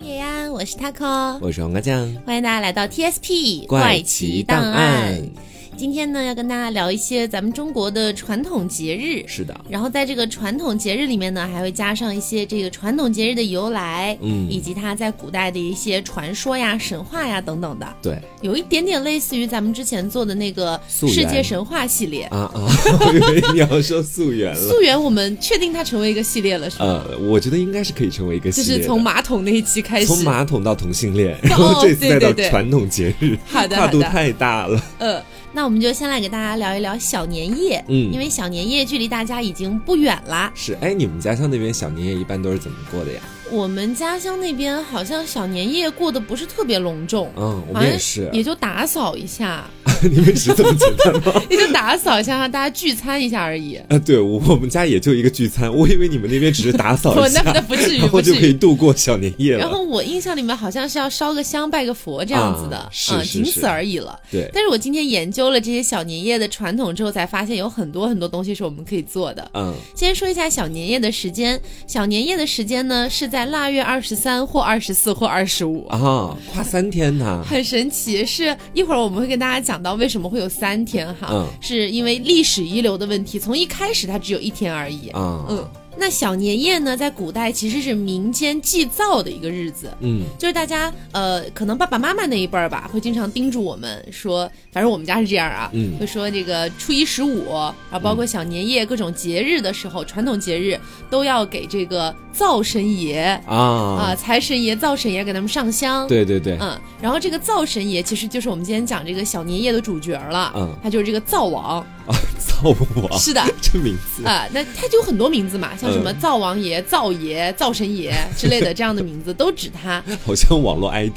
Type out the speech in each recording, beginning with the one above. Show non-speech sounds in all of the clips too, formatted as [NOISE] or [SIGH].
叶安，我是 taco，我是黄瓜酱，欢迎大家来到 TSP 怪奇档案。今天呢，要跟大家聊一些咱们中国的传统节日。是的，然后在这个传统节日里面呢，还会加上一些这个传统节日的由来，嗯以及它在古代的一些传说呀、神话呀等等的，对有一点点类似于咱们之前做的那个世界神话系列。啊啊，[LAUGHS] 我以为你要说溯源了。溯源，我们确定它成为一个系列了，是吗？呃，我觉得应该是可以成为一个系列，就是从马桶那一期开始，从马桶到同性恋，然 [LAUGHS] 后 [LAUGHS] 这次再到传统节日，好的跨度太大了。呃，那我们就先来给大家聊一聊小年夜，嗯因为小年夜距离大家已经不远了。是，哎，你们家乡那边小年夜一般都是怎么过的呀？我们家乡那边好像小年夜过得不是特别隆重，嗯，我们也是。也就打扫一下，[LAUGHS] 你们是这么简单吗？[LAUGHS] 也就打扫一下，让大家聚餐一下而已。啊，对，我我们家也就一个聚餐，我以为你们那边只是打扫一下 [LAUGHS] 那，那不至于，然后。就可以度过小年夜了。然后我印象里面好像是要烧个香、拜个佛这样子的，啊仅此而已了。对，但是我今天研究了这些小年夜的传统之后，才发现有很多很多东西是我们可以做的。嗯，先说一下小年夜的时间，小年夜的时间呢是在腊月二十三或二十四或二十五。啊，跨三天呢，很神奇，是一会儿我们会跟大家讲到为什么会有三天哈，嗯是因为历史遗留的问题，从一开始它只有一天而已。啊，嗯，那小年夜呢，在古代其实是民间祭灶的一个日子。嗯就是大家呃，可能爸爸妈妈那一辈儿吧，会经常叮嘱我们说，反正我们家是这样啊，嗯会说这个初一十五，啊包括小年夜各种节日的时候，传统节日都要给这个灶神爷啊、啊，财神爷、灶神爷给他们上香。对对对，嗯，然后这个灶神爷其实就是我们今天讲这个小年夜的主角了，嗯他就是这个灶王，灶王是的。这名字啊、那他就有很多名字嘛，像什么嗯灶王爷、灶爷、灶神爷之类的 [LAUGHS] 这样的名字都指他。好像网络 ID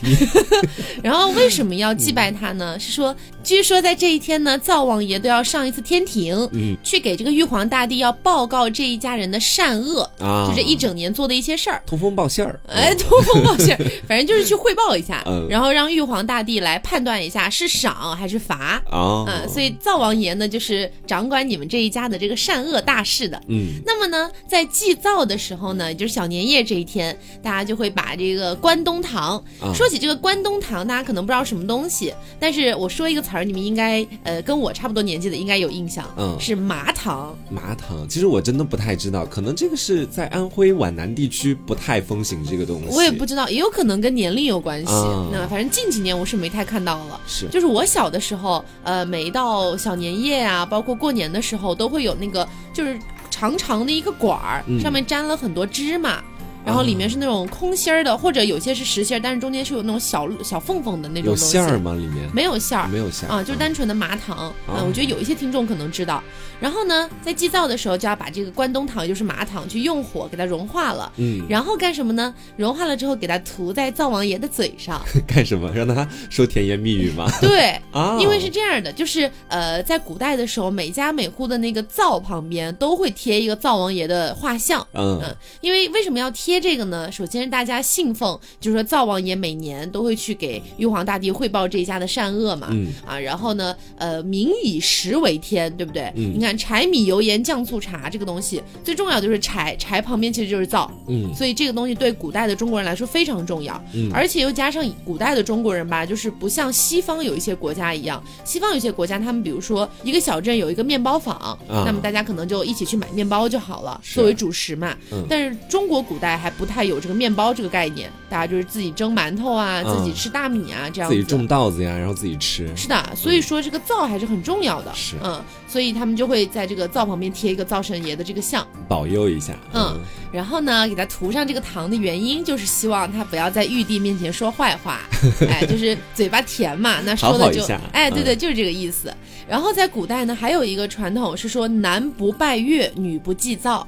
[LAUGHS] 然后为什么要祭拜他呢？是说，据说在这一天呢，灶王爷都要上一次天庭，嗯去给这个玉皇大帝要报告这一家人的善恶，啊，就这一整年做的一些事儿。通风报信儿，哎，通风报信儿，[LAUGHS] 反正就是去汇报一下，嗯然后让玉皇大帝来判断一下是赏还是罚。啊，嗯，所以灶王爷呢，就是掌管你们这一家的这个善恶大事的。嗯那么呢，在祭灶的时候呢，也就是小年夜这一天，大家就会把这个关东糖。啊说起这个关东糖，大家可能不知道什么东西，但是我说一个词儿，你们应该呃跟我差不多年纪的应该有印象，嗯是麻糖。麻糖，其实我真的不太知道，可能这个是在安徽皖南地区不太风行这个东西，我也不知道，也有可能跟年龄有关系。啊那反正近几年我是没太看到了。是就是我小的时候，呃，每一到小年夜啊，包括过年的时候，都会有那个就是长长的一个管儿，嗯上面沾了很多芝麻。然后里面是那种空心儿的，或者有些是实心儿，但是中间是有那种小小缝缝的那种东西。馅儿吗？里面没有馅儿，没有馅儿啊，就是单纯的麻糖。哦嗯，我觉得有一些听众可能知道。然后呢，在祭灶的时候就要把这个关东糖，也就是麻糖，去用火给它融化了。嗯，然后干什么呢？融化了之后，给它涂在灶王爷的嘴上。干什么？让他说甜言蜜语吗？[LAUGHS] 对，[LAUGHS] 啊，因为是这样的，就是呃，在古代的时候，每家每户的那个灶旁边都会贴一个灶王爷的画像。嗯嗯，因为为什么要贴这个呢？首先是大家信奉，就是说灶王爷每年都会去给玉皇大帝汇报这一家的善恶嘛。嗯啊，然后呢，呃，民以食为天，对不对？嗯你看柴米油盐酱醋茶这个东西，最重要就是柴，柴旁边其实就是灶，嗯所以这个东西对古代的中国人来说非常重要。嗯而且又加上古代的中国人吧，就是不像西方有一些国家一样，西方有些国家他们比如说一个小镇有一个面包坊，那么大家可能就一起去买面包就好了，作为主食嘛。嗯但是中国古代还不太有这个面包这个概念，大家就是自己蒸馒头啊，嗯自己吃大米啊这样子。自己种稻子呀，然后自己吃，是的，所以说这个灶还是很重要的。是嗯，所以他们就会在这个灶旁边贴一个灶神爷的这个像，保佑一下。嗯然后呢，给他涂上这个糖的原因就是希望他不要在玉帝面前说坏话，[LAUGHS] 哎，就是嘴巴甜嘛，那说的就哎，对嗯对，就是这个意思。然后在古代呢，还有一个传统是说男不拜月，女不祭灶。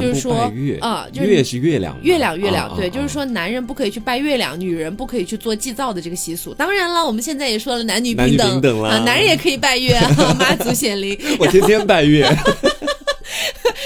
就是说拜月啊就是月是月亮，月亮，月亮，对，就是说男人不可以去拜月亮，女人不可以去做祭灶的这个习俗。当然了，我们现在也说了男女平等啦啊，男人也可以拜月，啊 [LAUGHS] 妈祖显灵。我天天拜月，[LAUGHS]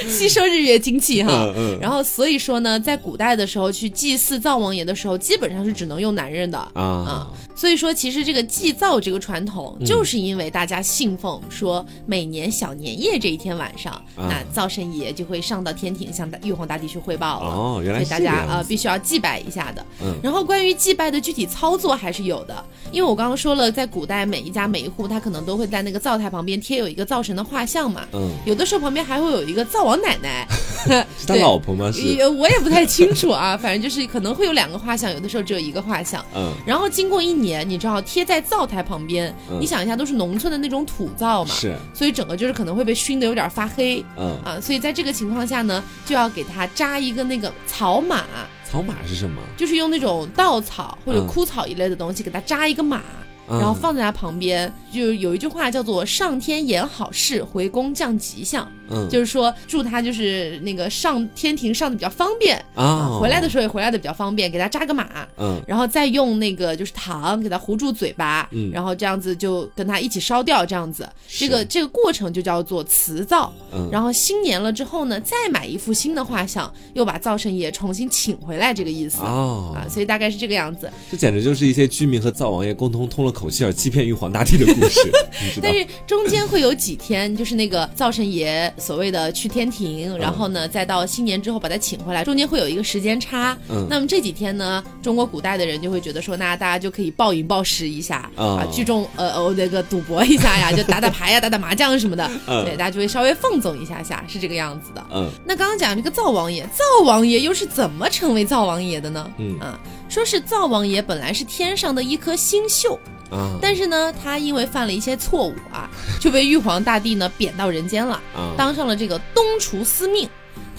吸收日月精气哈。嗯嗯。然后所以说呢，在古代的时候去祭祀灶王爷的时候，基本上是只能用男人的。啊，所以说，其实这个祭灶这个传统，就是因为大家信奉说，每年小年夜这一天晚上，啊。那灶神爷就会上到天庭向大玉皇大帝去汇报了。哦，原来是所以大家必须要祭拜一下的。嗯。然后关于祭拜的具体操作还是有的，因为我刚刚说了，在古代每一家每一户他可能都会在那个灶台旁边贴有一个灶神的画像嘛，嗯，有的时候旁边还会有一个灶王奶奶，[LAUGHS] 是他老婆吗？[LAUGHS] 是，也我也不太清楚啊，[LAUGHS] 反正就是可能会有两个画像，有的时候只有一个画像。嗯。然后经过一年，你知道贴在灶台旁边，嗯。你想一下，都是农村的那种土灶嘛，是，所以整个就是可能会被熏得有点发黑。嗯，啊，所以在这个情况下呢，就要给他扎一个那个草马，草马是什么？就是用那种稻草或者嗯。枯草一类的东西给他扎一个马。嗯。然后放在他旁边，就有一句话叫做“上天言好事，回宫降吉祥”，嗯，就是说祝他就是那个上天庭上的比较方便啊，回来的时候也回来的比较方便，给他扎个马，嗯然后再用那个就是糖给他糊住嘴巴，嗯然后这样子就跟他一起烧掉，这样子，这个这个过程就叫做辞灶。嗯，然后新年了之后呢，再买一副新的画像，又把灶神爷重新请回来，这个意思。哦啊，，所以大概是这个样子。这简直就是一些居民和灶王爷共同通了口气而欺骗玉皇大帝的故事，[LAUGHS] 但？是中间会有几天，就是那个灶神爷所谓的去天庭，然后呢，再到新年之后把他请回来，中间会有一个时间差。嗯那么这几天呢，中国古代的人就会觉得说，那大家就可以暴饮暴食一下、哦啊，聚众呃呃那个赌博一下呀，[LAUGHS] 就打打牌呀、打打麻将什么的，嗯对，大家就会稍微放纵一下下，是这个样子的。嗯那刚刚讲这个灶王爷，灶王爷又是怎么成为灶王爷的呢？嗯啊，说是灶王爷本来是天上的一颗星宿，啊，但是呢，他因为犯了一些错误啊，[LAUGHS] 就被玉皇大帝呢贬到人间了，啊当上了这个东厨司命。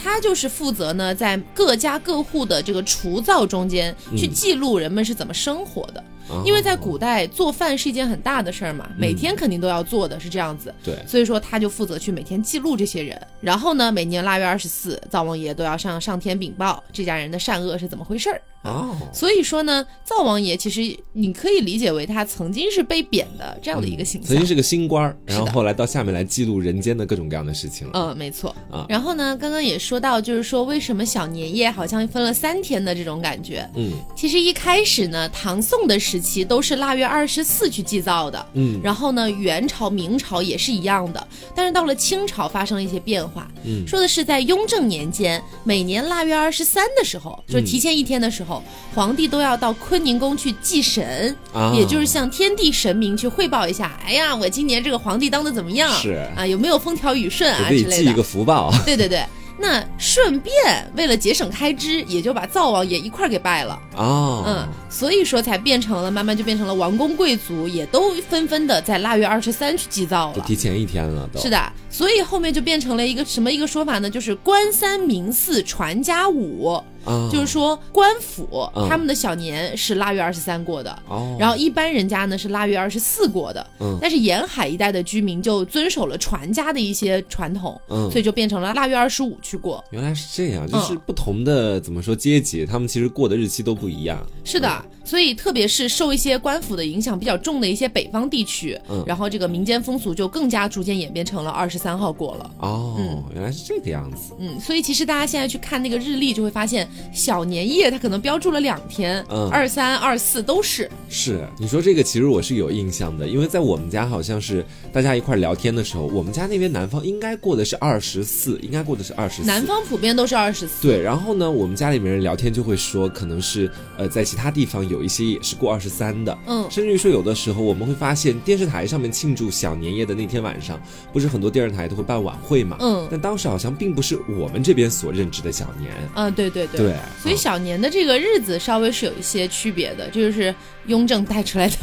他就是负责呢，在各家各户的这个厨灶中间去嗯记录人们是怎么生活的。啊因为在古代做饭是一件很大的事儿嘛，每天肯定都要做的，是这样子。对所以说他就负责去每天记录这些人，然后呢，每年腊月二十四，灶王爷都要上上天禀报这家人的善恶是怎么回事儿。哦，所以说呢，灶王爷其实你可以理解为他曾经是被贬的这样的一个形象。曾经是个新官儿，然后后来到下面来记录人间的各种各样的事情了。嗯，没错。啊然后呢，刚刚也说到，就是说为什么小年夜好像分了三天的这种感觉。嗯其实一开始呢，唐宋的时期都是腊月二十四去祭灶的。嗯然后呢，元朝、明朝也是一样的，但是到了清朝发生了一些变化。嗯说的是在雍正年间，每年腊月二十三的时候，就是提前一天的时候，皇帝都要到坤宁宫去祭神，啊，也就是向天地神明去汇报一下，哎呀，我今年这个皇帝当的怎么样？是啊，有没有风调雨顺啊之类的？寄一个福报。[LAUGHS] [LAUGHS] 对对对。那顺便为了节省开支，也就把灶王爷一块儿给拜了，哦，嗯，所以说才变成了，慢慢就变成了王公贵族也都纷纷的在腊月二十三去祭灶了。都提前一天了，都是的，所以后面就变成了一个什么一个说法呢？就是官三民四传家五，啊，就是说官府、嗯。他们的小年是腊月二十三过的，哦，然后一般人家呢是腊月二十四过的，嗯。但是沿海一带的居民就遵守了传家的一些传统，嗯。所以就变成了腊月二十五去过。原来是这样，就是嗯不同的怎么说阶级，他们其实过的日期都不一样。是的，所以特别是受一些官府的影响比较重的一些北方地区，嗯然后这个民间风俗就更加逐渐演变成了二十三号过了。哦，原来是这个样子。嗯，所以其实大家现在去看那个日历，就会发现小年夜它可能标注了两天，嗯二三、二四都是。是你说这个，其实我是有印象的，因为在我们家好像是大家一块儿聊天的时候，我们家那边南方应该过的是二十四，应该过的是二十四。南方普遍都是二十四。对，然后呢，我们家里面人聊天就会说，可能是呃，在其他地方有一些也是过二十三的，嗯。甚至于说有的时候我们会发现电视台上面庆祝小年夜的那天晚上，不是很多电视台都会办晚会嘛，嗯。但当时好像并不是我们这边所认知的小年，嗯，对对对。对，所以嗯小年的这个日子稍微是有一些区别的，这就是雍正带出来的，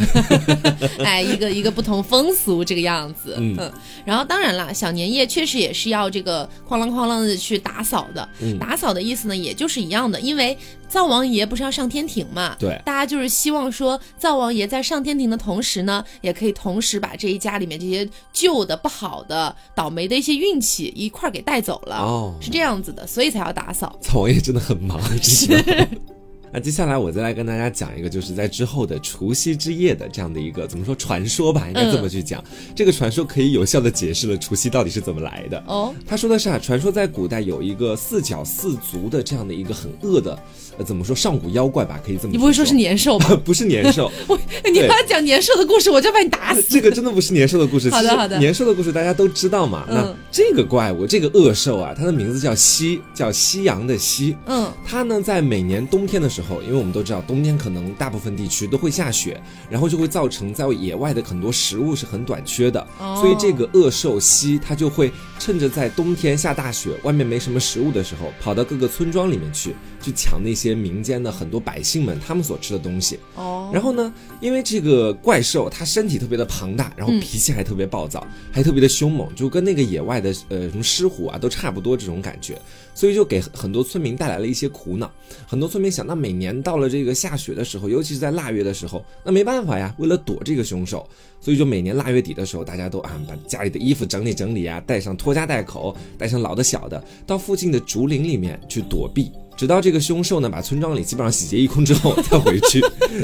[LAUGHS] 哎，一个一个不同风俗这个样子。嗯然后当然啦，小年夜确实也是要这个哐啷哐啷的去打扫的。嗯打扫的意思呢，也就是一样的，因为灶王爷不是要上天庭嘛，对大家就是希望说灶王爷在上天庭的同时呢，也可以同时把这一家里面这些旧的、不好的、倒霉的一些运气一块儿给带走了。哦，是这样子的，所以才要打扫。[LAUGHS] 灶王爷真的很忙，之前 [LAUGHS] 那接下来我再来跟大家讲一个，就是在之后的除夕之夜的这样的一个怎么说传说吧，应该这么去讲。这个传说可以有效的解释了除夕到底是怎么来的。哦，他说的是啊，传说在古代有一个四脚四足的这样的一个很恶的，呃，怎么说上古妖怪吧，可以这么你不会说是年兽吧？[LAUGHS] 不是年兽，[LAUGHS] 我你要讲年兽的故事，我就把你打死。这个真的不是年兽的故事。[LAUGHS] 好的好的，年兽的故事大家都知道嘛。那这个怪物，这个恶兽啊，它的名字叫夕，叫夕阳的夕。嗯，它呢在每年冬天的时候，因为我们都知道冬天可能大部分地区都会下雪，然后就会造成在野外的很多食物是很短缺的，所以这个恶兽蜥它就会趁着在冬天下大雪，外面没什么食物的时候，跑到各个村庄里面去，去抢那些民间的很多百姓们他们所吃的东西。哦，然后呢，因为这个怪兽它身体特别的庞大，然后脾气还特别暴躁，还特别的凶猛，就跟那个野外的呃什么狮虎啊都差不多这种感觉，所以就给很多村民带来了一些苦恼。很多村民想，那每年到了这个下雪的时候，尤其是在腊月的时候，那没办法呀，为了躲这个凶手，所以就每年腊月底的时候，大家都啊把家里的衣服整理整理啊，带上拖家带口，带上老的小的，到附近的竹林里面去躲避。直到这个凶兽呢，把村庄里基本上洗劫一空之后，再回去。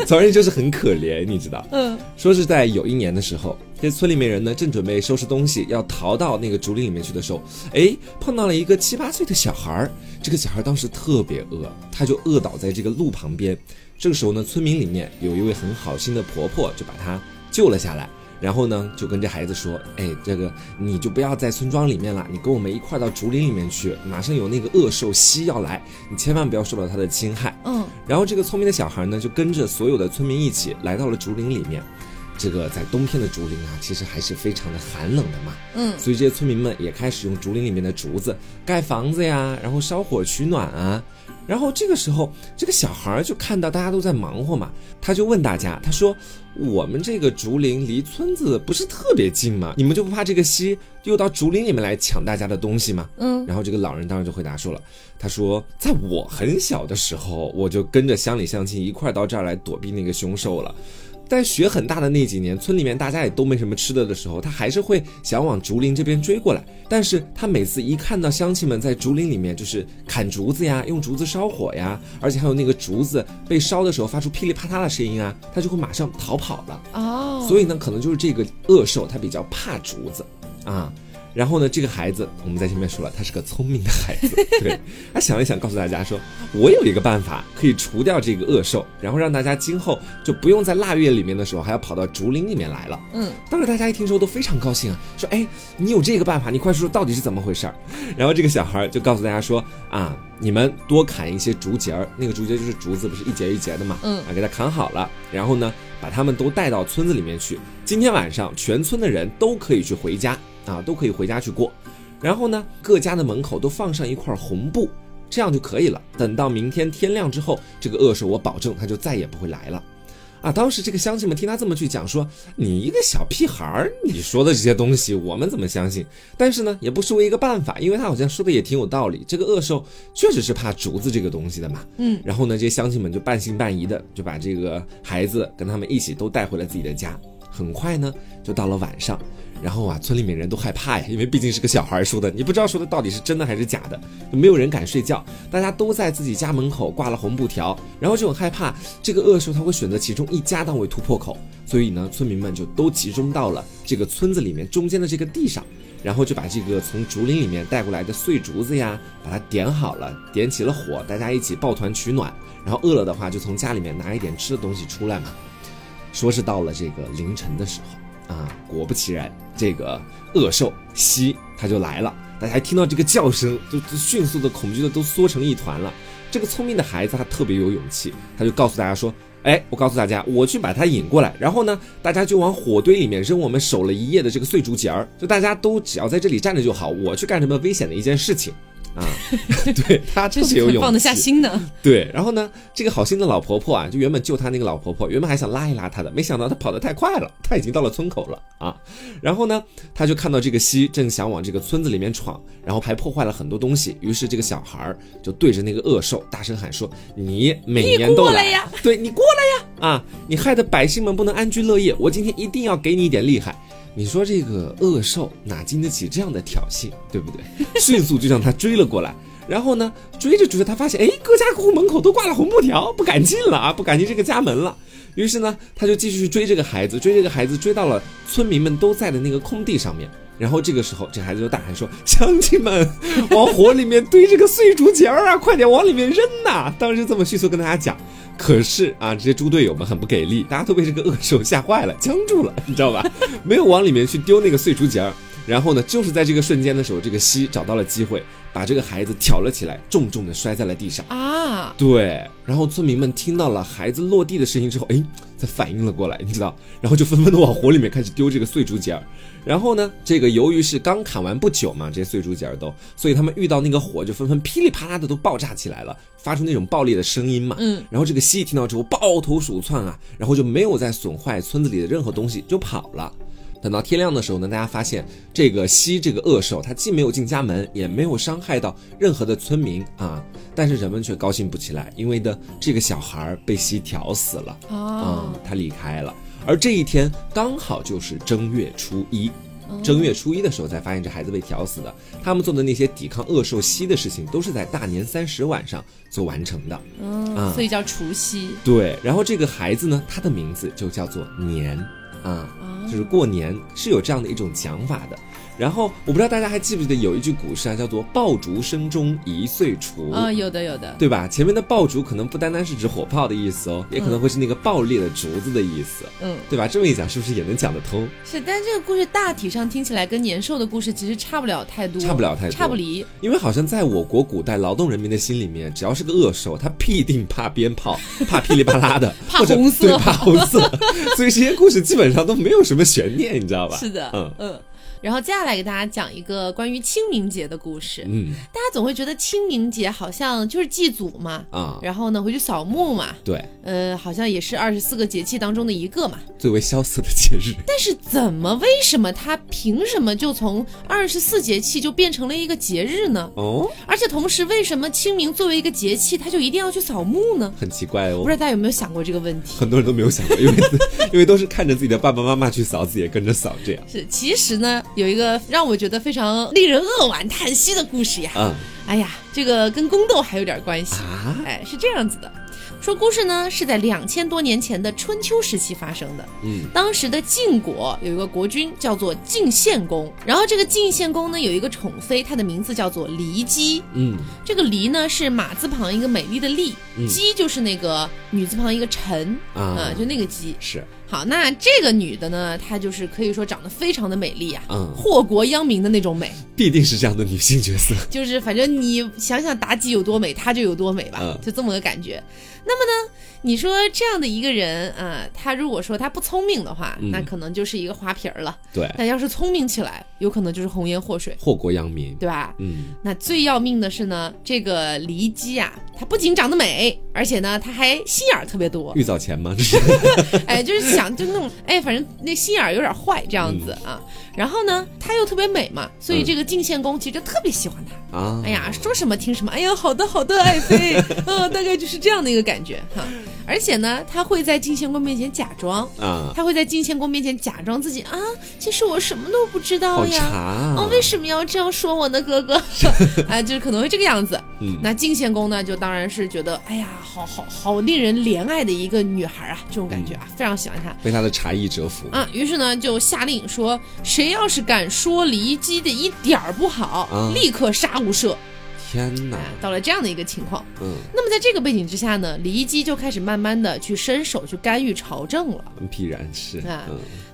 总而言之就是很可怜，你知道？嗯，说是在有一年的时候，这村里面人呢正准备收拾东西，要逃到那个竹林里面去的时候，哎，碰到了一个七八岁的小孩儿。这个小孩当时特别饿，他就饿倒在这个路旁边。这个时候呢，村民里面有一位很好心的婆婆，就把他救了下来。然后呢，就跟这孩子说：“哎，这个你就不要在村庄里面了，你跟我们一块到竹林里面去，马上有那个恶兽蜥要来，你千万不要受到它的侵害。”嗯，然后这个聪明的小孩呢，就跟着所有的村民一起来到了竹林里面。这个在冬天的竹林啊，其实还是非常的寒冷的嘛。嗯，所以这些村民们也开始用竹林里面的竹子盖房子呀，然后烧火取暖啊。然后这个时候，这个小孩就看到大家都在忙活嘛，他就问大家，他说：“我们这个竹林离村子不是特别近吗？你们就不怕这个蜥又到竹林里面来抢大家的东西吗？”嗯，然后这个老人当时就回答说了，他说：“在我很小的时候，我就跟着乡里乡亲一块到这儿来躲避那个凶兽了。”但雪很大的那几年，村里面大家也都没什么吃的的时候，他还是会想往竹林这边追过来。但是他每次一看到乡亲们在竹林里面就是砍竹子呀，用竹子烧火呀，而且还有那个竹子被烧的时候发出噼里啪啦的声音啊，他就会马上逃跑了。哦，所以呢，可能就是这个恶兽它比较怕竹子啊。然后呢，这个孩子我们在前面说了，他是个聪明的孩子，[LAUGHS] 对他想了想，告诉大家说，我有一个办法可以除掉这个恶兽，然后让大家今后就不用在腊月里面的时候还要跑到竹林里面来了。嗯，当时大家一听说都非常高兴啊，说，哎，你有这个办法，你快说说到底是怎么回事儿。[LAUGHS] 然后这个小孩就告诉大家说，啊，你们多砍一些竹节儿，那个竹节就是竹子，不是一节一节的嘛，嗯啊，给它砍好了，然后呢，把他们都带到村子里面去。今天晚上全村的人都可以去回家。啊，都可以回家去过，然后呢，各家的门口都放上一块红布，这样就可以了。等到明天天亮之后，这个恶兽我保证他就再也不会来了。啊，当时这个乡亲们听他这么去讲，说你一个小屁孩儿，你说的这些东西我们怎么相信？但是呢，也不失为一个办法，因为他好像说的也挺有道理。这个恶兽确实是怕竹子这个东西的嘛。嗯，然后呢，这些乡亲们就半信半疑的就把这个孩子跟他们一起都带回了自己的家。很快呢，就到了晚上。然后啊，村里面人都害怕呀，因为毕竟是个小孩说的，你不知道说的到底是真的还是假的，没有人敢睡觉。大家都在自己家门口挂了红布条，然后就很害怕这个恶兽他会选择其中一家当为突破口，所以呢，村民们就都集中到了这个村子里面中间的这个地上，然后就把这个从竹林里面带过来的碎竹子呀，把它点好了，点起了火，大家一起抱团取暖，然后饿了的话就从家里面拿一点吃的东西出来嘛。说是到了这个凌晨的时候啊，果不其然，这个恶兽蜥它就来了。大家听到这个叫声，就就迅速的恐惧的都缩成一团了。这个聪明的孩子他特别有勇气，他就告诉大家说：“哎，我告诉大家，我去把它引过来，然后呢，大家就往火堆里面扔我们守了一夜的这个碎竹节儿，就大家都只要在这里站着就好，我去干什么危险的一件事情。”啊，[LAUGHS] 对他真是有勇气，放得下心的。对，然后呢，这个好心的老婆婆啊，就原本救她那个老婆婆，原本还想拉一拉她的，没想到她跑得太快了，她已经到了村口了啊。然后呢，他就看到这个蜥正想往这个村子里面闯，然后还破坏了很多东西。于是这个小孩儿就对着那个恶兽大声喊说：“你每年都来呀，对你过来呀！啊，你害得百姓们不能安居乐业，我今天一定要给你一点厉害。”你说这个恶兽哪经得起这样的挑衅，对不对？[LAUGHS] 迅速就向他追了过来，然后呢，追着追着，他发现，哎，各家各户门口都挂了红布条，不敢进了啊，不敢进这个家门了。于是呢，他就继续追这个孩子，追这个孩子，追到了村民们都在的那个空地上面。然后这个时候，这孩子就大喊说：“乡亲们，往火里面堆这个碎竹节儿啊，快点往里面扔呐！”当时这么迅速跟大家讲。可是啊，这些猪队友们很不给力，大家都被这个恶兽吓坏了，僵住了，你知道吧？没有往里面去丢那个碎竹节儿。然后呢，就是在这个瞬间的时候，这个西找到了机会，把这个孩子挑了起来，重重的摔在了地上啊！对，然后村民们听到了孩子落地的声音之后，哎，才反应了过来，你知道，然后就纷纷的往火里面开始丢这个碎竹节儿。然后呢，这个由于是刚砍完不久嘛，这些碎竹节儿都，所以他们遇到那个火就纷纷噼里啪啦的都爆炸起来了，发出那种爆裂的声音嘛。嗯，然后这个蜥蜴听到之后抱头鼠窜啊，然后就没有再损坏村子里的任何东西，就跑了。等到天亮的时候呢，大家发现这个西这个恶兽，它既没有进家门，也没有伤害到任何的村民啊。但是人们却高兴不起来，因为呢，这个小孩被西挑死了啊，他离开了。而这一天刚好就是正月初一，正月初一的时候才发现这孩子被挑死的。他们做的那些抵抗恶兽西的事情，都是在大年三十晚上做完成的，嗯，所以叫除夕。对，然后这个孩子呢，他的名字就叫做年啊。就是过年是有这样的一种讲法的。然后我不知道大家还记不记得有一句古诗啊，叫做“爆竹声中一岁除”啊，有的有的，对吧？前面的爆竹可能不单单是指火炮的意思哦，也可能会是那个爆裂的竹子的意思，嗯，对吧？这么一讲，是不是也能讲得通？是，但这个故事大体上听起来跟年兽的故事其实差不了太多，差不了太多，差不离。因为好像在我国古代劳动人民的心里面，只要是个恶兽，他必定怕鞭炮，[LAUGHS] 怕噼里啪啦的，怕红色，对，怕红色，所以这些故事基本上都没有什么悬念，你知道吧？[LAUGHS] 是的，嗯嗯。然后接下来给大家讲一个关于清明节的故事。嗯，大家总会觉得清明节好像就是祭祖嘛，啊，然后呢回去扫墓嘛，对，呃，好像也是二十四个节气当中的一个嘛，最为萧瑟的节日。但是怎么为什么它凭什么就从二十四节气就变成了一个节日呢？哦，而且同时为什么清明作为一个节气，它就一定要去扫墓呢？很奇怪哦，不知道大家有没有想过这个问题？很多人都没有想过，因为 [LAUGHS] 因为都是看着自己的爸爸妈妈去扫，自己也跟着扫，这样是。其实呢，有一个让我。觉得非常令人扼腕叹息的故事呀！嗯，哎呀，这个跟宫斗还有点关系啊！哎，是这样子的，说故事呢是在两千多年前的春秋时期发生的。嗯，当时的晋国有一个国君叫做晋献公，然后这个晋献公呢有一个宠妃，她的名字叫做骊姬。嗯，这个骊呢是马字旁一个美丽的丽，姬就是那个女字旁一个臣啊，就那个姬是。好，那这个女的呢，她就是可以说长得非常的美丽啊，嗯，祸国殃民的那种美，必定是这样的女性角色，[LAUGHS] 就是反正你想想妲己有多美，她就有多美吧，就这么个感觉。那么呢？你说这样的一个人啊，他如果说他不聪明的话，那可能就是一个花瓶儿了。对，但要是聪明起来，有可能就是红颜祸水，祸国殃民，对吧？嗯。那最要命的是呢，这个骊姬啊，她不仅长得美，而且呢，他还心眼儿特别多。玉藻前吗？这是？哎，就是想就那种，哎，反正那心眼儿有点坏这样子啊。然后呢，他又特别美嘛，所以这个晋献公其实特别喜欢他啊。哎呀，说什么听什么。哎呀，好的好的，爱妃，嗯，[LAUGHS] 大概就是这样的一个感觉哈。而且呢，他会在晋献公面前假装啊，他会在晋献公面前假装自己啊，其实我什么都不知道呀，哦，为什么要这样说我呢，哥哥？啊，[LAUGHS] 就是可能会这个样子。嗯，那晋献公呢，就当然是觉得，哎呀，好好好令人怜爱的一个女孩啊，这种感觉啊，非常喜欢她，被她的茶艺折服啊。于是呢，就下令说，谁要是敢说骊姬的一点儿不好，立刻杀无赦。天哪！到了这样的一个情况，嗯，那么在这个背景之下呢，骊姬就开始慢慢的去伸手去干预朝政了。必然是啊，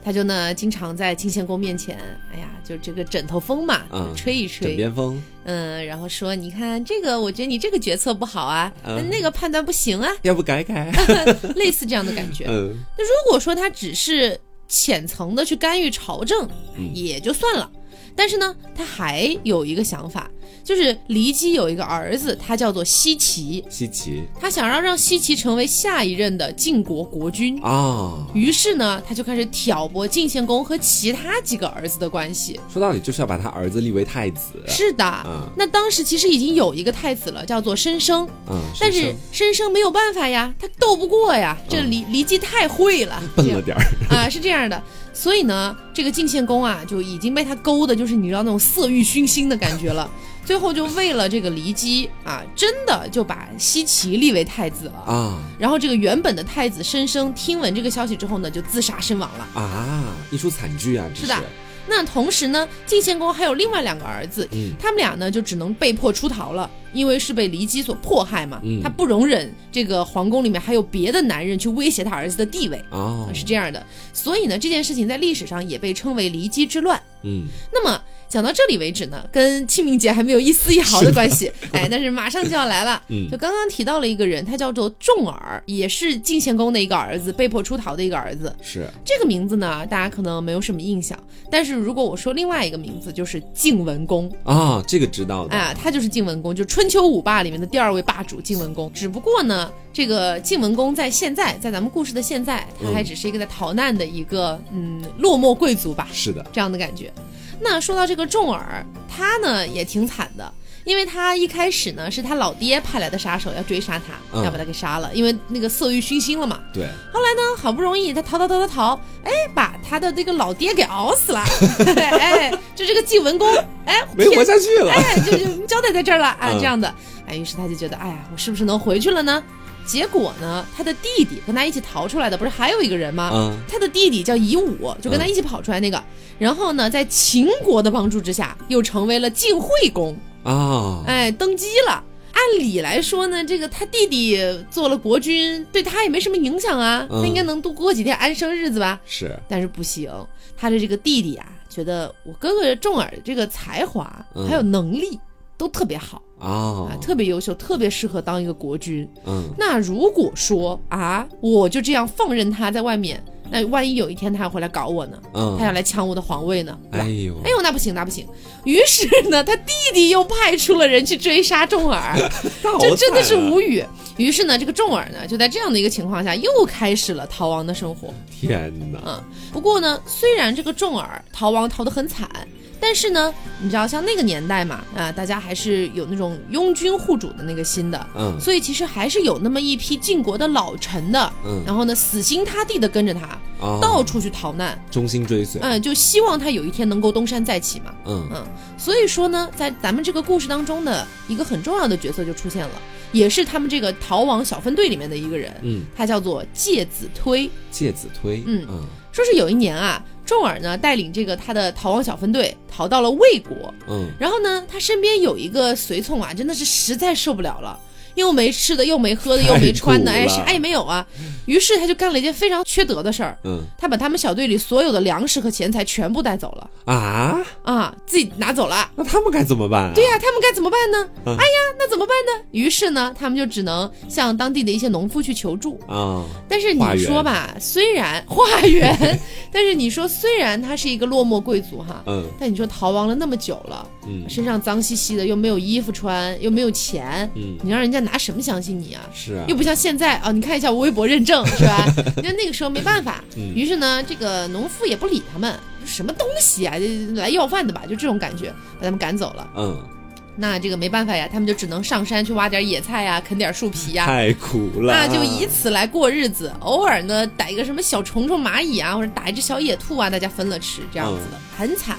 他就呢经常在晋献公面前，哎呀，就这个枕头风嘛，吹一吹枕边风，嗯，然后说，你看这个，我觉得你这个决策不好啊，那个判断不行啊，要不改改，[LAUGHS] 类似这样的感觉。嗯，那如果说他只是浅层的去干预朝政，也就算了，但是呢，他还有一个想法。就是骊姬有一个儿子，他叫做奚齐。奚齐，他想要让奚齐成为下一任的晋国国君啊。于是呢，他就开始挑拨晋献公和其他几个儿子的关系。说到底，就是要把他儿子立为太子。是的，那当时其实已经有一个太子了，叫做申生。嗯，但是申生没有办法呀，他斗不过呀，这骊骊姬太会了，笨了点儿啊，是这样的。所以呢，这个晋献公啊，就已经被他勾的，就是你知道那种色欲熏心的感觉了。[LAUGHS] 最后就为了这个骊姬啊，真的就把西岐立为太子了。啊然后这个原本的太子申生听闻这个消息之后呢，就自杀身亡了。啊，一出惨剧啊！这是的那同时呢，晋献公还有另外两个儿子，嗯他们俩呢就只能被迫出逃了，因为是被骊姬所迫害嘛，嗯他不容忍这个皇宫里面还有别的男人去威胁他儿子的地位。哦，是这样的，所以呢，这件事情在历史上也被称为骊姬之乱。嗯那么讲到这里为止呢，跟清明节还没有一丝一毫的关系，[LAUGHS] 哎，但是马上就要来了。嗯就刚刚提到了一个人，他叫做重耳，也是晋献公的一个儿子，被迫出逃的一个儿子。是这个名字呢，大家可能没有什么印象，但是如果我说另外一个名字，就是晋文公。啊，这个知道的。啊，他就是晋文公，就春秋五霸里面的第二位霸主晋文公。只不过呢，这个晋文公在现在，在咱们故事的现在，他还只是一个在逃难的一个嗯落寞贵族吧，是的，这样的感觉。那说到这个重耳，他呢也挺惨的。因为他一开始呢是他老爹派来的杀手，要追杀他，嗯要把他给杀了，因为那个色欲熏心了嘛。对，后来呢，好不容易他逃逃逃逃逃，哎，把他的那个老爹给熬死了，[LAUGHS] 哎，就这个晋文公，哎，没活下去了。哎，就就交代在这儿了啊，嗯这样的，哎，于是他就觉得，哎呀，我是不是能回去了呢？结果呢，他的弟弟跟他一起逃出来的，不是还有一个人吗？嗯。他的弟弟叫夷吾，就跟他一起跑出来那个，然后呢，在秦国的帮助之下，又成为了晋惠公，啊，哎，登基了。按理来说呢，这个他弟弟做了国君，对他也没什么影响啊，嗯。他应该能度过几天安生日子吧？是。但是不行，他的这个弟弟啊，觉得我哥哥重耳这个才华嗯。还有能力都特别好啊啊，，特别优秀，特别适合当一个国君。嗯那如果说啊，我就这样放任他在外面，那万一有一天他要回来搞我呢？嗯他要嗯，来抢我的皇位呢？哎呦哎，呦，那不行，那不行。于是呢，他弟弟又派出了人去追杀重耳，[LAUGHS] 这真的是无语。于是呢，这个重耳呢，就在这样的一个情况下，又开始了逃亡的生活。天哪，嗯，不过呢，虽然这个重耳逃亡逃得很惨，但是呢，你知道像那个年代嘛，啊，大家还是有那种拥军护主的那个心的，嗯。所以其实还是有那么一批晋国的老臣的，嗯。然后呢，死心塌地的跟着他，啊，到处去逃难，忠心追随，嗯，就希望他有一天能够东山再起嘛。嗯。嗯，所以说呢，在咱们这个故事当中的一个很重要的角色就出现了，也是他们这个逃亡小分队里面的一个人，嗯，他叫做介子推。介子推，嗯。嗯。说是有一年啊，重耳呢带领这个他的逃亡小分队逃到了魏国，嗯然后呢，他身边有一个随从啊，真的是实在受不了了。又没吃的，又没喝的，[LAUGHS] 又没穿的，哎，啥也没有啊。于是他就干了一件非常缺德的事儿，嗯他把他们小队里所有的粮食和钱财全部带走了啊，啊，自己拿走了。那他们该怎么办啊？对呀、他们该怎么办呢？嗯哎呀，那怎么办呢？于是呢，他们就只能向当地的一些农夫去求助。啊，但是你说吧，虽然化缘，[LAUGHS] [LAUGHS] 但是你说虽然他是一个落寞贵族哈，嗯但你说逃亡了那么久了，嗯身上脏兮兮的，又没有衣服穿，又没有钱，嗯，你让人家拿什么相信你啊？是啊又，不像现在啊，你看一下我微博认证是吧？[LAUGHS] 你看那个时候没办法，嗯于是呢，这个农夫也不理他们，什么东西啊，这来要饭的吧，就这种感觉，把他们赶走了。嗯，那这个没办法呀，他们就只能上山去挖点野菜呀，啃点树皮呀。太苦了，那，就以此来过日子，偶尔呢逮一个什么小虫虫、蚂蚁啊，或者打一只小野兔啊，大家分了吃，这样子的，很惨。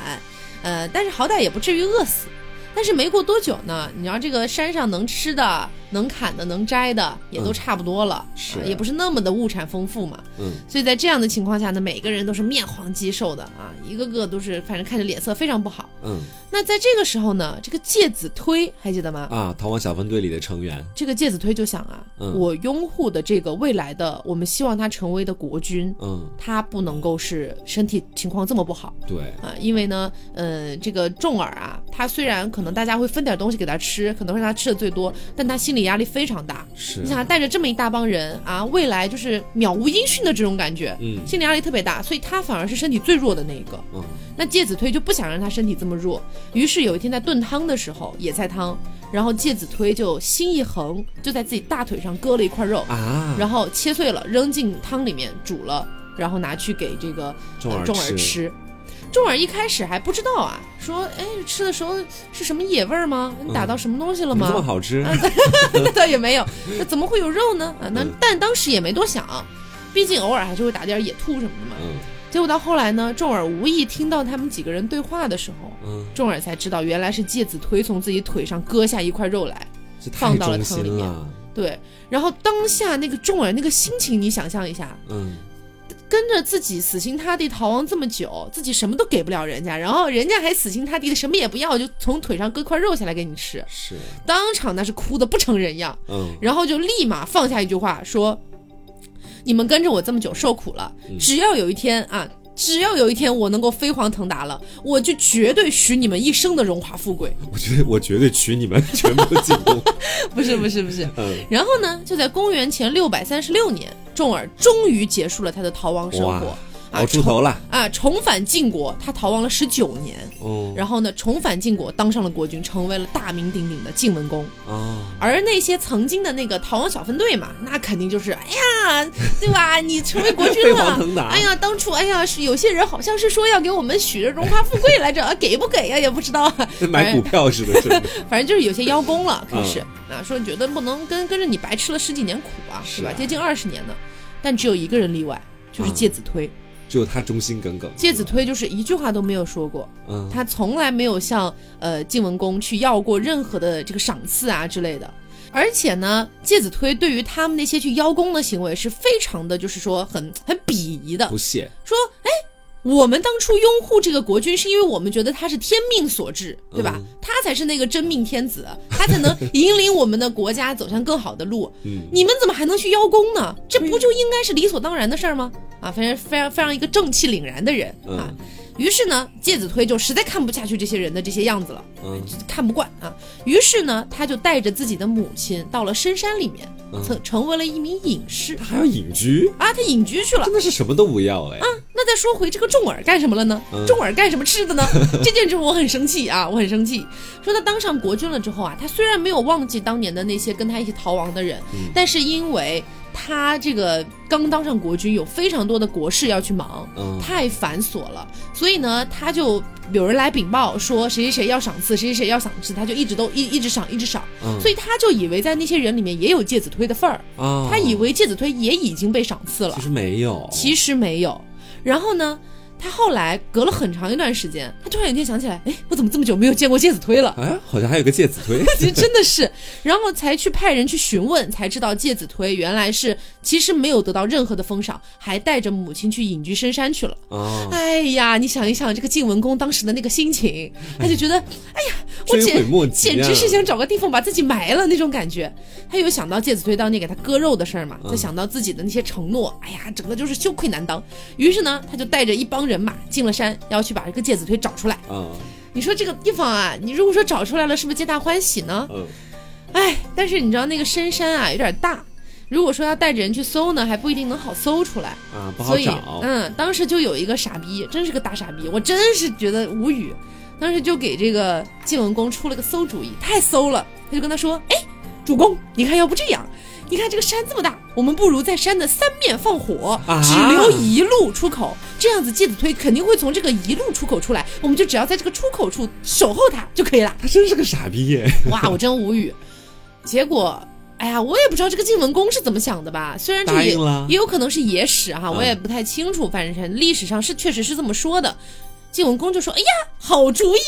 呃，但是好歹也不至于饿死。但是没过多久呢，你知道这个山上能吃的、能砍的、能摘的也都嗯差不多了，是啊也不是那么的物产丰富嘛。嗯所以在这样的情况下呢，每个人都是面黄肌瘦的啊，一个个都是反正看着脸色非常不好。嗯那在这个时候呢，这个介子推还记得吗？啊，逃亡小分队里的成员，这个介子推就想啊，嗯我拥护的这个未来的，我们希望他成为的国君，嗯，他不能够是身体情况这么不好对，啊、因为呢，呃，这个重耳啊，他虽然可能大家会分点东西给他吃，可能会让他吃的最多，但他心理压力非常大。是，你想，带着这么一大帮人啊，未来就是渺无音讯的这种感觉，嗯心理压力特别大，所以他反而是身体最弱的那一个。嗯那介子推就不想让他身体这么弱，于是有一天在炖汤的时候，野菜汤，然后介子推就心一横，就在自己大腿上割了一块肉，啊，然后切碎了扔进汤里面煮了，然后拿去给这个重耳呃重耳吃。重耳一开始还不知道啊，说哎吃的时候是什么野味儿吗？你打到什么东西了吗？这么好吃？那 [LAUGHS] 倒也没有，那怎么会有肉呢？啊，那嗯但当时也没多想，毕竟偶尔还是会打点野兔什么的嘛。嗯结果到后来呢，众耳无意听到他们几个人对话的时候，嗯，重耳才知道原来是介子推从自己腿上割下一块肉来。放到了汤里面。对，然后当下那个众耳那个心情，你想象一下，嗯，跟着自己死心塌地逃亡这么久，自己什么都给不了人家，然后人家还死心塌地的什么也不要，就从腿上割块肉下来给你吃，是，当场那是哭的不成人样，嗯，然后就立马放下一句话说：“你们跟着我这么久受苦了，嗯。只要有一天啊。”只要有一天我能够飞黄腾达了，我就绝对许你们一生的荣华富贵。[LAUGHS] 我觉得我绝对娶你们，全部进宫。[LAUGHS] 不是不是不是，嗯，然后呢，就在公元前六百三十六年，重耳终于结束了他的逃亡生活，啊出头了。啊，重返晋国，他逃亡了十九年，哦，然后呢，重返晋国，当上了国君，成为了大名鼎鼎的晋文公。哦，而那些曾经的那个逃亡小分队嘛，那肯定就是，哎呀，[LAUGHS] 对吧？你成为国君了哎呀，当初哎呀，是有些人好像是说要给我们许着荣华富贵来着，啊 [LAUGHS] 给不给呀、也不知道买股票似的。[LAUGHS] 反正就是有些邀功了，开始、嗯啊，说觉得不能跟跟着你白吃了十几年苦啊，是吧？啊接近二十年呢，但只有一个人例外，就是嗯介子推。只有他忠心耿耿。介子推就是一句话都没有说过，嗯，他从来没有向呃晋文公去要过任何的这个赏赐啊之类的。而且呢，介子推对于他们那些去邀功的行为是非常的，就是说很很鄙夷的不，屑。说哎。我们当初拥护这个国君，是因为我们觉得他是天命所致，对吧？嗯他才是那个真命天子，他才能引领我们的国家走向更好的路。嗯，你们怎么还能去邀功呢？这不就应该是理所当然的事儿吗？啊，非常非常非常一个正气凛然的人啊。嗯于是呢，介子推就实在看不下去这些人的这些样子了，嗯看不惯啊。于是呢，他就带着自己的母亲到了深山里面，嗯成成为了一名隐士他还要隐居，啊。他隐居去了。真的是什么都不要哎。那再说回这个重耳干什么了呢？嗯重耳干什么吃的呢？[LAUGHS] 这件事我很生气啊，我很生气。说他当上国君了之后啊，他虽然没有忘记当年的那些跟他一起逃亡的人，嗯但是因为他这个刚当上国君，有非常多的国事要去忙，嗯太繁琐了，所以呢，他就有人来禀报说谁谁谁要赏赐，谁谁谁要赏赐，他就一直都一一直赏，一直赏，嗯所以他就以为在那些人里面也有介子推的份儿，啊，他以为介子推也已经被赏赐了其，实没有，其实没有。然后呢，他后来隔了很长一段时间，他突然有一天想起来，哎，我怎么这么久没有见过介子推了？[LAUGHS] 哎，好像还有个介子推。[LAUGHS] 真的是，然后才去派人去询问，才知道介子推原来是其实没有得到任何的封赏，还带着母亲去隐居深山去了。啊，哎呀，你想一想这个晋文公当时的那个心情，他就觉得，哎呀，我简啊简直是想找个地方把自己埋了那种感觉。他有想到介子推当年给他割肉的事儿嘛，嗯再想到自己的那些承诺，哎呀，整个就是羞愧难当。于是呢，他就带着一帮人马进了山，要去把这个介子推找出来。嗯，你说这个地方啊，你如果说找出来了，是不是皆大欢喜呢？嗯，哎，但是你知道那个深山啊有点大，如果说要带着人去搜呢，还不一定能好搜出来。啊，不好所以找。嗯，当时就有一个傻逼，真是个大傻逼，我真是觉得无语。当时就给这个晋文公出了个馊主意，太馊了。他就跟他说：“哎，主公，你看要不这样，你看这个山这么大，我们不如在山的三面放火，啊只留一路出口，这样子介子推肯定会从这个一路出口出来，我们就只要在这个出口处守候他就可以了。”他真是个傻逼耶！哇，我真无语。结果，哎呀，我也不知道这个晋文公是怎么想的吧？虽然这也有可能是野史哈，嗯我也不太清楚。反正历史上是确实是这么说的。晋文公就说：“哎呀，好主意！”，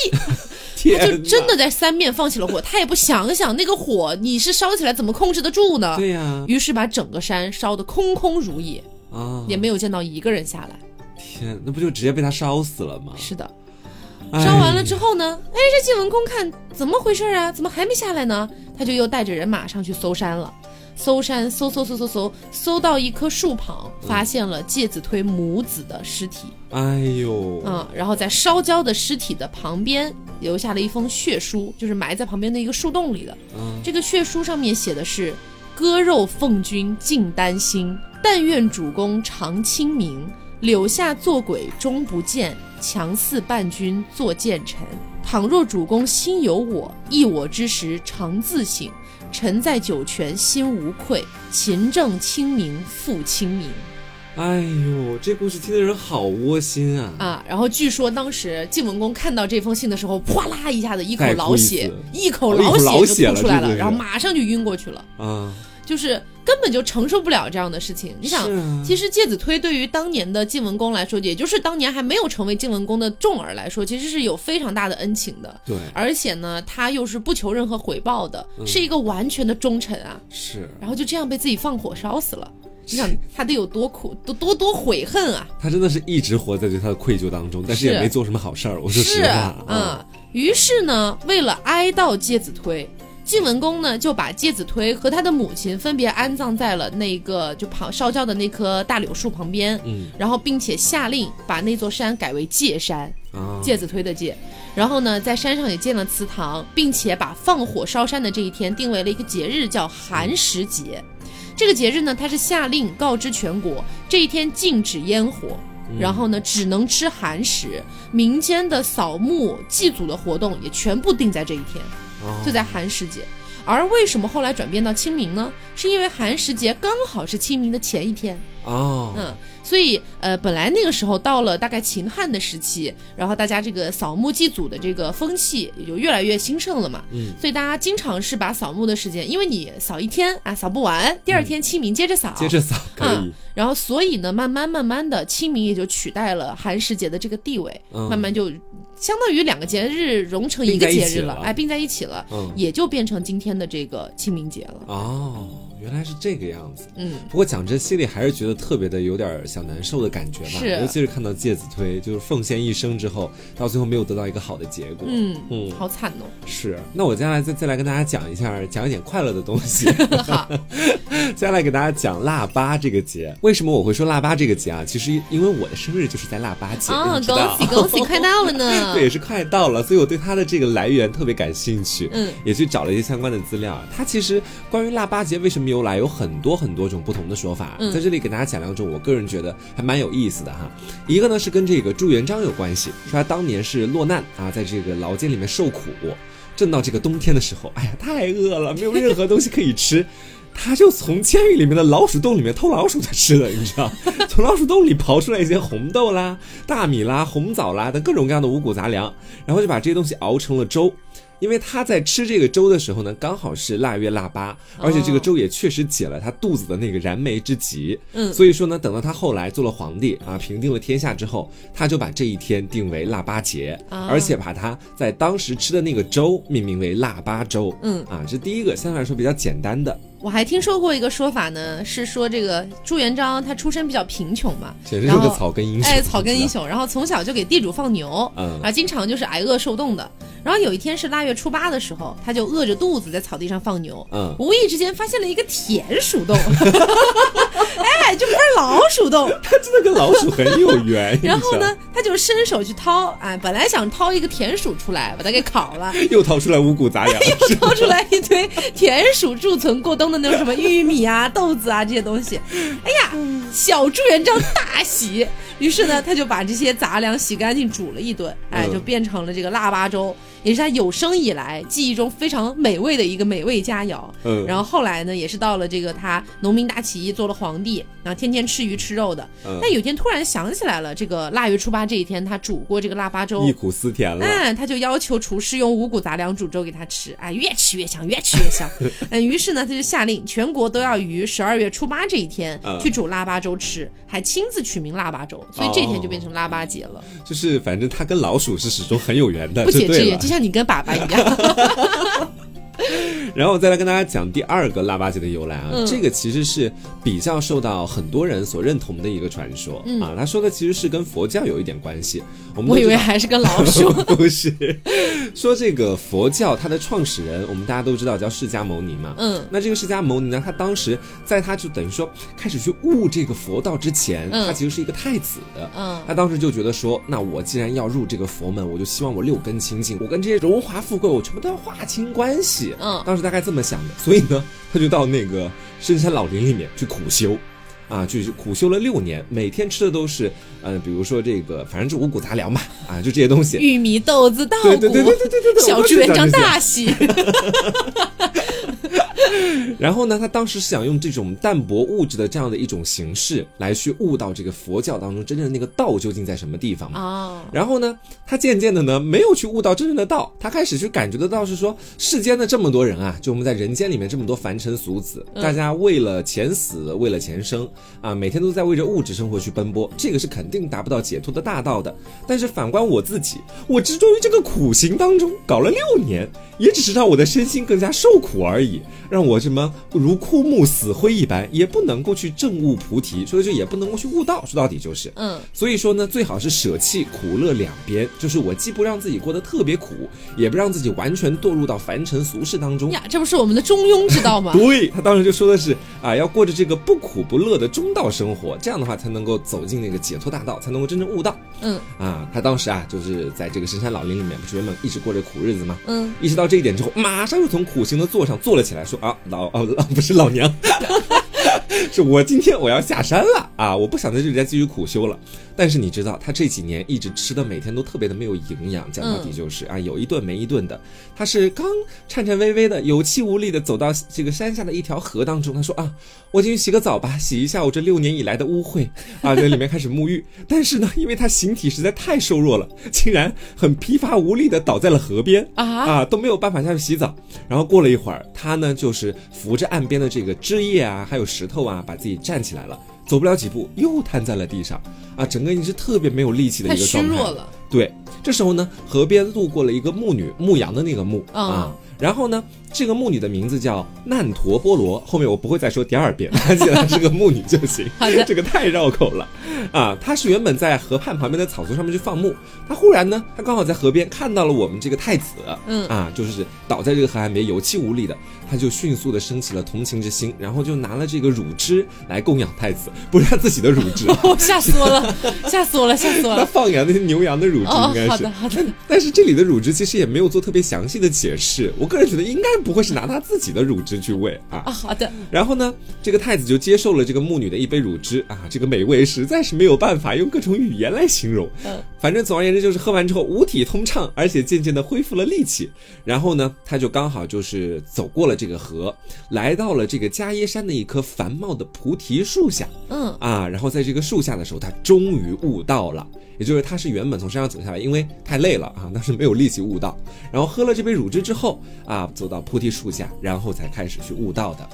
[LAUGHS] 他就真的在三面放起了火，他也不想想那个火你是烧起来怎么控制得住呢？对呀，于是把整个山烧得空空如也，啊，也没有见到一个人下来。天，那不就直接被他烧死了吗？是的，哎烧完了之后呢，哎，这晋文公看怎么回事啊？怎么还没下来呢？他就又带着人马上去搜山了。搜山，搜搜搜搜搜，搜到一棵树旁，发现了介子推母子的尸体。哎呦，嗯，然后在烧焦的尸体的旁边留下了一封血书，就是埋在旁边的一个树洞里的。嗯这个血书上面写的是：“割肉奉君尽丹心，但愿主公常清明。柳下做鬼终不见，强似伴君作谏臣。倘若主公心有我，忆我之时常自省。臣在九泉心无愧，勤政清明复清明。”哎呦，这故事听的人好窝心啊！啊，然后据说当时晋文公看到这封信的时候，哗啦一下子一口老血，一口老血就吐出来了，这个是然后马上就晕过去了。啊，就是根本就承受不了这样的事情。你想啊，其实介子推对于当年的晋文公来说，也就是当年还没有成为晋文公的重耳来说，其实是有非常大的恩情的。对，而且呢，他又是不求任何回报的，是一个完全的忠臣啊。是然后就这样被自己放火烧死了，你想他得有多苦，多多多悔恨啊！他真的是一直活在对他的愧疚当中，但是也没做什么好事儿。我说实是话，嗯，于是呢，为了哀悼介子推。晋文公呢，就把介子推和他的母亲分别安葬在了那个就旁烧焦的那棵大柳树旁边，嗯然后并且下令把那座山改为界山，啊，介子推的介。然后呢，在山上也建了祠堂，并且把放火烧山的这一天定为了一个节日，叫寒食节。这个节日呢，他是下令告知全国，这一天禁止烟火，然后呢，只能吃寒食。民间的扫墓祭祖的活动也全部定在这一天，哦就在寒食节。而为什么后来转变到清明呢？是因为寒食节刚好是清明的前一天。哦，嗯，所以呃，本来那个时候到了大概秦汉的时期，然后大家这个扫墓祭祖的这个风气也就越来越兴盛了嘛。嗯，所以大家经常是把扫墓的时间，因为你扫一天啊，扫不完，第二天清明接着扫，接着扫可以。嗯，然后所以呢，慢慢慢慢的，清明也就取代了寒食节的这个地位，嗯。慢慢就相当于两个节日融成一个节日了，了。哎，并在一起了，嗯，也就变成今天的这个清明节了。哦，原来是这个样子。嗯，不过讲真，心里还是觉得特别的有点小难受的感觉吧，是尤其是看到介子推就是奉献一生之后，到最后没有得到一个好的结果。嗯嗯好惨哦。是，那我接下来再再来跟大家讲一下，讲一点快乐的东西。[LAUGHS] 好，[LAUGHS] 接下来给大家讲腊八这个节。为什么我会说腊八这个节啊？其实因为我的生日就是在腊八节，啊，你知道恭喜恭喜，快到了呢。[LAUGHS] 对，也是快到了，所以我对它的这个来源特别感兴趣，嗯，也去找了一些相关的资料。它其实关于腊八节为什么由来，有很多很多种不同的说法，嗯在这里给大家讲两种，我个人觉得还蛮有意思的哈。一个呢是跟这个朱元璋有关系，说他当年是落难啊，在这个牢监里面受苦，正到这个冬天的时候，哎呀，太饿了，没有任何东西可以吃。[LAUGHS] 他就从监狱里面的老鼠洞里面偷老鼠在吃的，你知道？[LAUGHS] 从老鼠洞里刨出来一些红豆啦、大米啦、红枣啦等各种各样的五谷杂粮，然后就把这些东西熬成了粥。因为他在吃这个粥的时候呢，刚好是腊月腊八，而且这个粥也确实解了他肚子的那个燃眉之急。嗯所以说呢，等到他后来做了皇帝啊，平定了天下之后，他就把这一天定为腊八节，啊而且把他在当时吃的那个粥命名为腊八粥。嗯啊，这是第一个相对来说比较简单的，我还听说过一个说法呢，是说这个朱元璋他出身比较贫穷嘛，简直是个草根英雄。哎，草根英雄，然后从小就给地主放牛，嗯啊，经常就是挨饿受冻的。然后有一天是腊月初八的时候，他就饿着肚子在草地上放牛，嗯无意之间发现了一个田鼠洞，[LAUGHS] 哎，就不是老鼠洞。[LAUGHS] 他真的跟老鼠很有缘。然后呢，他就伸手去掏，哎，本来想掏一个田鼠出来，把它给烤了，[LAUGHS] 又掏出来五谷杂粮，又掏出来一堆田鼠贮存过冬的那种什么玉米啊、豆子啊这些东西。[LAUGHS] 哎呀，小朱元璋大喜，于是呢，他就把这些杂粮洗干净煮了一顿，哎，嗯。就变成了这个腊八粥，也是他有生以来记忆中非常美味的一个美味佳肴。嗯然后后来呢，也是到了这个他农民大起义做了皇帝，然后天天吃鱼吃肉的。嗯但有一天突然想起来了，这个腊月初八这一天他煮过这个腊八粥忆，苦思甜了。嗯，他就要求厨师用五谷杂粮煮粥给他吃，哎，越吃越香，越吃越香。[LAUGHS] 嗯，于是呢，他就下令全国都要于十二月初八这一天嗯去煮腊八粥吃，还亲自取名腊八粥，所以这天就变成腊八节了。就是反正他跟老鼠是始终很有缘的，不解之缘，像你跟粑粑一样。[LAUGHS] 然后我再来跟大家讲第二个腊八节的由来啊，嗯这个其实是比较受到很多人所认同的一个传说、嗯啊。他说的其实是跟佛教有一点关系。我们我以为还是跟老鼠。[LAUGHS] 不是，说这个佛教它的创始人，我们大家都知道叫释迦牟尼嘛。嗯那这个释迦牟尼呢，他当时在他就等于说开始去悟这个佛道之前，嗯他其实是一个太子的。嗯他当时就觉得说，那我既然要入这个佛门，我就希望我六根清净，我跟这些荣华富贵，我全部都要划清关系。嗯，当时大概这么想的，所以呢，[LAUGHS] 他就到那个深山老林里面去苦修，啊，就苦修了六年，每天吃的都是，呃，比如说这个，反正就五谷杂粮嘛，啊，就这些东西，玉米、豆子、稻谷，小朱元璋大喜。[LAUGHS] [LAUGHS] 然后呢，他当时是想用这种淡薄物质的这样的一种形式来去悟到这个佛教当中真正的那个道究竟在什么地方嘛。哦，然后呢，他渐渐的呢，没有去悟到真正的道，他开始去感觉得到是说，世间的这么多人啊，就我们在人间里面这么多凡尘俗子，大家为了钱死，为了钱生啊，每天都在为着物质生活去奔波，这个是肯定达不到解脱的大道的。但是反观我自己，我执着于这个苦行当中，搞了六年，也只是让我的身心更加受苦而已，让我什么如枯木死灰一般，也不能够去证悟菩提，所以说也不能够去悟道，说到底就是。嗯，所以说呢，最好是舍弃苦乐两边，就是我既不让自己过得特别苦，也不让自己完全堕入到凡尘俗世当中。呀，这不是我们的中庸之道吗？[LAUGHS] 对他当时就说的是啊，要过着这个不苦不乐的中道生活，这样的话才能够走进那个解脱大道，才能够真正悟道嗯啊。他当时啊，就是在这个深山老林里面，不是原本一直过着苦日子吗？嗯，意识到这一点之后，马上就从苦行的座上坐了起来，说啊，老哦不是老娘，[LAUGHS] [LAUGHS] 是我今天我要下山了啊，我不想在这里再继续苦修了。但是你知道，他这几年一直吃的每天都特别的没有营养，讲到底就是、啊，有一顿没一顿的。他是刚颤颤巍巍的、有气无力的走到这个山下的一条河当中，他说啊，我进去洗个澡吧，洗一下我这六年以来的污秽啊，在里面开始沐浴。但是呢，因为他形体实在太瘦弱了，竟然很疲乏无力的倒在了河边啊啊，都没有办法下去洗澡。然后过了一会儿，他呢就是扶着岸边的这个枝叶啊，还有石头啊，把自己站起来了。走不了几步，又瘫在了地上，啊，整个人是特别没有力气的一个状态。弱了。对，这时候呢，河边路过了一个牧女，牧羊的那个牧、嗯啊。然后呢，这个牧女的名字叫难陀波罗，后面我不会再说第二遍，记得她是个牧女就行。好的这个太绕口了啊！她是原本在河畔旁边的草丛上面去放牧，她忽然呢，她刚好在河边看到了我们这个太子，嗯啊，就是倒在这个河岸边有气无力的，她就迅速的升起了同情之心，然后就拿了这个乳汁来供养太子，不是他自己的乳汁。哦，[LAUGHS] 吓死我了，吓死我了，吓死我他了。放养那些牛羊的乳汁哦应该是，好的好的但是这里的乳汁其实也没有做特别详细的解释，我个人觉得应该不会是拿他自己的乳汁去喂啊。啊，好的，然后呢，这个太子就接受了这个牧女的一杯乳汁啊，这个美味实在是没有办法用各种语言来形容。嗯，反正总而言之就是喝完之后五体通畅，而且渐渐的恢复了力气。然后呢，他就刚好就是走过了这个河，来到了这个迦耶山的一棵繁茂的菩提树下。嗯，啊，然后在这个树下的时候，他终于悟到了，也就是他是原本从山上走下来，因为太累了啊，那是没有力气悟道，然后喝了这杯乳汁之后啊，走到菩提树下，然后才开始去悟道的。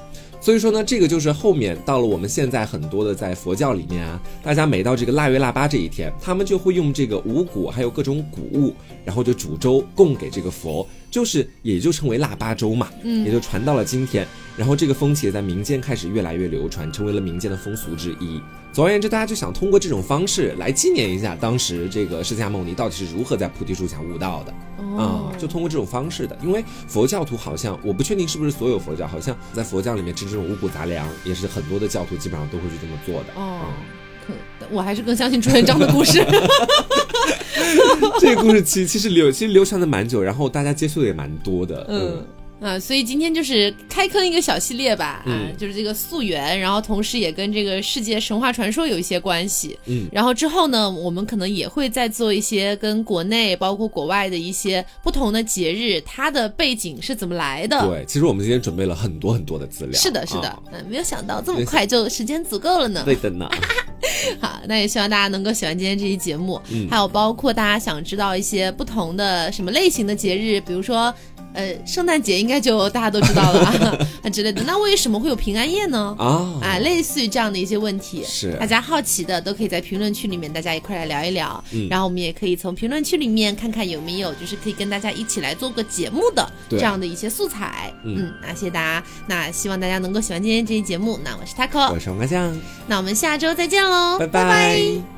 所以说呢，这个就是后面到了我们现在很多的在佛教里面啊，大家每到这个腊月腊八这一天，他们就会用这个五谷还有各种谷物，然后就煮粥供给这个佛，就是也就称为腊八粥嘛，嗯也就传到了今天。然后这个风气也在民间开始越来越流传，成为了民间的风俗之一。总而言之，大家就想通过这种方式来纪念一下当时这个释迦牟尼到底是如何在菩提树下悟道的啊、哦，就通过这种方式的。因为佛教徒好像我不确定是不是所有佛教，好像在佛教里面吃这种五谷杂粮，也是很多的教徒基本上都会去这么做的。哦，可我还是更相信朱元璋的故事。[LAUGHS] 这个故事其其实流其实流传的蛮久，然后大家接触的也蛮多的。嗯。啊，所以今天就是开坑一个小系列吧，啊，嗯就是这个溯源，然后同时也跟这个世界神话传说有一些关系。嗯然后之后呢，我们可能也会再做一些跟国内包括国外的一些不同的节日，它的背景是怎么来的。对，其实我们今天准备了很多很多的资料。是的，是的啊，嗯，没有想到这么快就时间足够了呢。[LAUGHS] 对的呢。[LAUGHS] 好，那也希望大家能够喜欢今天这期节目，嗯还有包括大家想知道一些不同的什么类型的节日，比如说。呃，圣诞节应该就大家都知道了啊啊 [LAUGHS] [LAUGHS] 之类的。那为什么会有平安夜呢？啊啊，类似于这样的一些问题，是大家好奇的都可以在评论区里面大家一块来聊一聊。嗯然后我们也可以从评论区里面看看有没有就是可以跟大家一起来做个节目的对这样的一些素材。嗯那谢谢大家，那希望大家能够喜欢今天这期节目。那我是 taco，我是王家酱，那我们下周再见喽，拜拜拜